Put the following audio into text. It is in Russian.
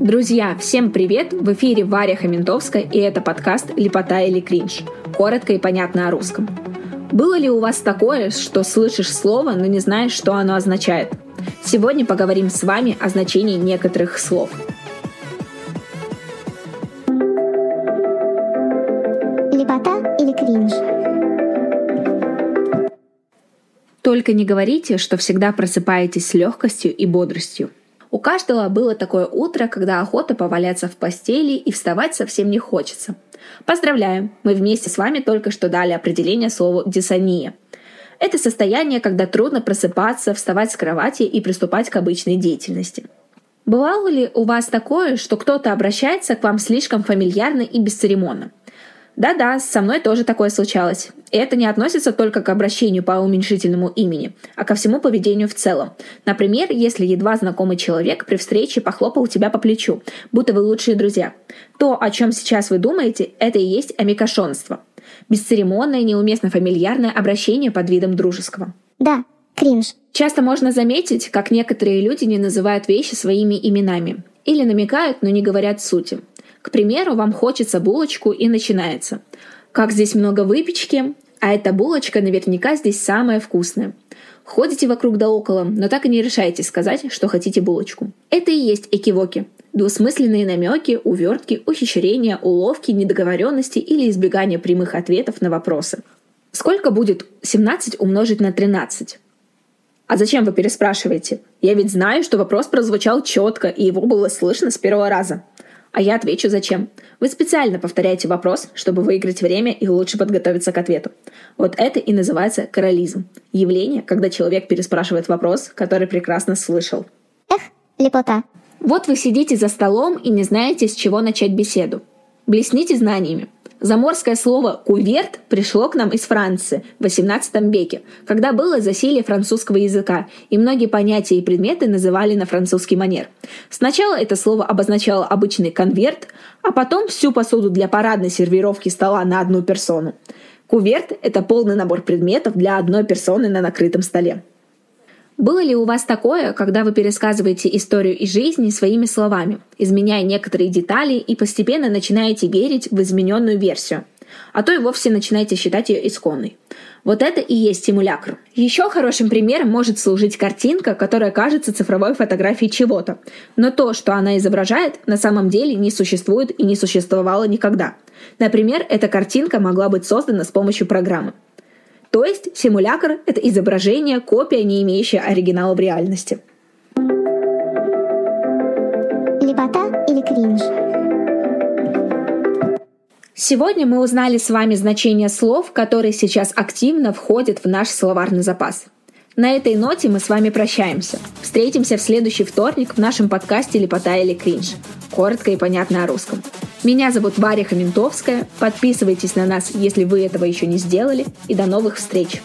Друзья, всем привет! В эфире Варя Хаментовская, и это подкаст «Лепота или кринж». Коротко и понятно о русском. Было ли у вас такое, что слышишь слово, но не знаешь, что оно означает? Сегодня поговорим с вами о значении некоторых слов. Лепота или кринж? Только не говорите, что всегда просыпаетесь с легкостью и бодростью. У каждого было такое утро, когда охота поваляться в постели и вставать совсем не хочется. Поздравляем! Мы вместе с вами только что дали определение слову «дисония». Это состояние, когда трудно просыпаться, вставать с кровати и приступать к обычной деятельности. Бывало ли у вас такое, что кто-то обращается к вам слишком фамильярно и бесцеремонно? Да-да, со мной тоже такое случалось. И это не относится только к обращению по уменьшительному имени, а ко всему поведению в целом. Например, если едва знакомый человек при встрече похлопал тебя по плечу, будто вы лучшие друзья. То, о чем сейчас вы думаете, это и есть амикошонство. Бесцеремонное, неуместно фамильярное обращение под видом дружеского. Да, кринж. Часто можно заметить, как некоторые люди не называют вещи своими именами. Или намекают, но не говорят сути. К примеру, вам хочется булочку и начинается. Как здесь много выпечки, а эта булочка наверняка здесь самая вкусная. Ходите вокруг да около, но так и не решаете сказать, что хотите булочку. Это и есть экивоки. Двусмысленные намеки, увертки, ухищрения, уловки, недоговоренности или избегание прямых ответов на вопросы. Сколько будет 17 умножить на 13? А зачем вы переспрашиваете? Я ведь знаю, что вопрос прозвучал четко, и его было слышно с первого раза. А я отвечу зачем. Вы специально повторяете вопрос, чтобы выиграть время и лучше подготовиться к ответу. Вот это и называется королизм. Явление, когда человек переспрашивает вопрос, который прекрасно слышал. Эх, лепота. Вот вы сидите за столом и не знаете, с чего начать беседу. Блесните знаниями. Заморское слово «куверт» пришло к нам из Франции в XVIII веке, когда было засилие французского языка, и многие понятия и предметы называли на французский манер. Сначала это слово обозначало обычный конверт, а потом всю посуду для парадной сервировки стола на одну персону. Куверт – это полный набор предметов для одной персоны на накрытом столе. Было ли у вас такое, когда вы пересказываете историю из жизни своими словами, изменяя некоторые детали и постепенно начинаете верить в измененную версию? А то и вовсе начинаете считать ее исконной. Вот это и есть симулякр. Еще хорошим примером может служить картинка, которая кажется цифровой фотографией чего-то. Но то, что она изображает, на самом деле не существует и не существовало никогда. Например, эта картинка могла быть создана с помощью программы. То есть симулятор — это изображение, копия, не имеющая оригинала в реальности. Лепота или кринж? Сегодня мы узнали с вами значение слов, которые сейчас активно входят в наш словарный запас. На этой ноте мы с вами прощаемся. Встретимся в следующий вторник в нашем подкасте «Лепота или кринж». Коротко и понятно о русском. Меня зовут Варя Хаментовская. Подписывайтесь на нас, если вы этого еще не сделали. И до новых встреч!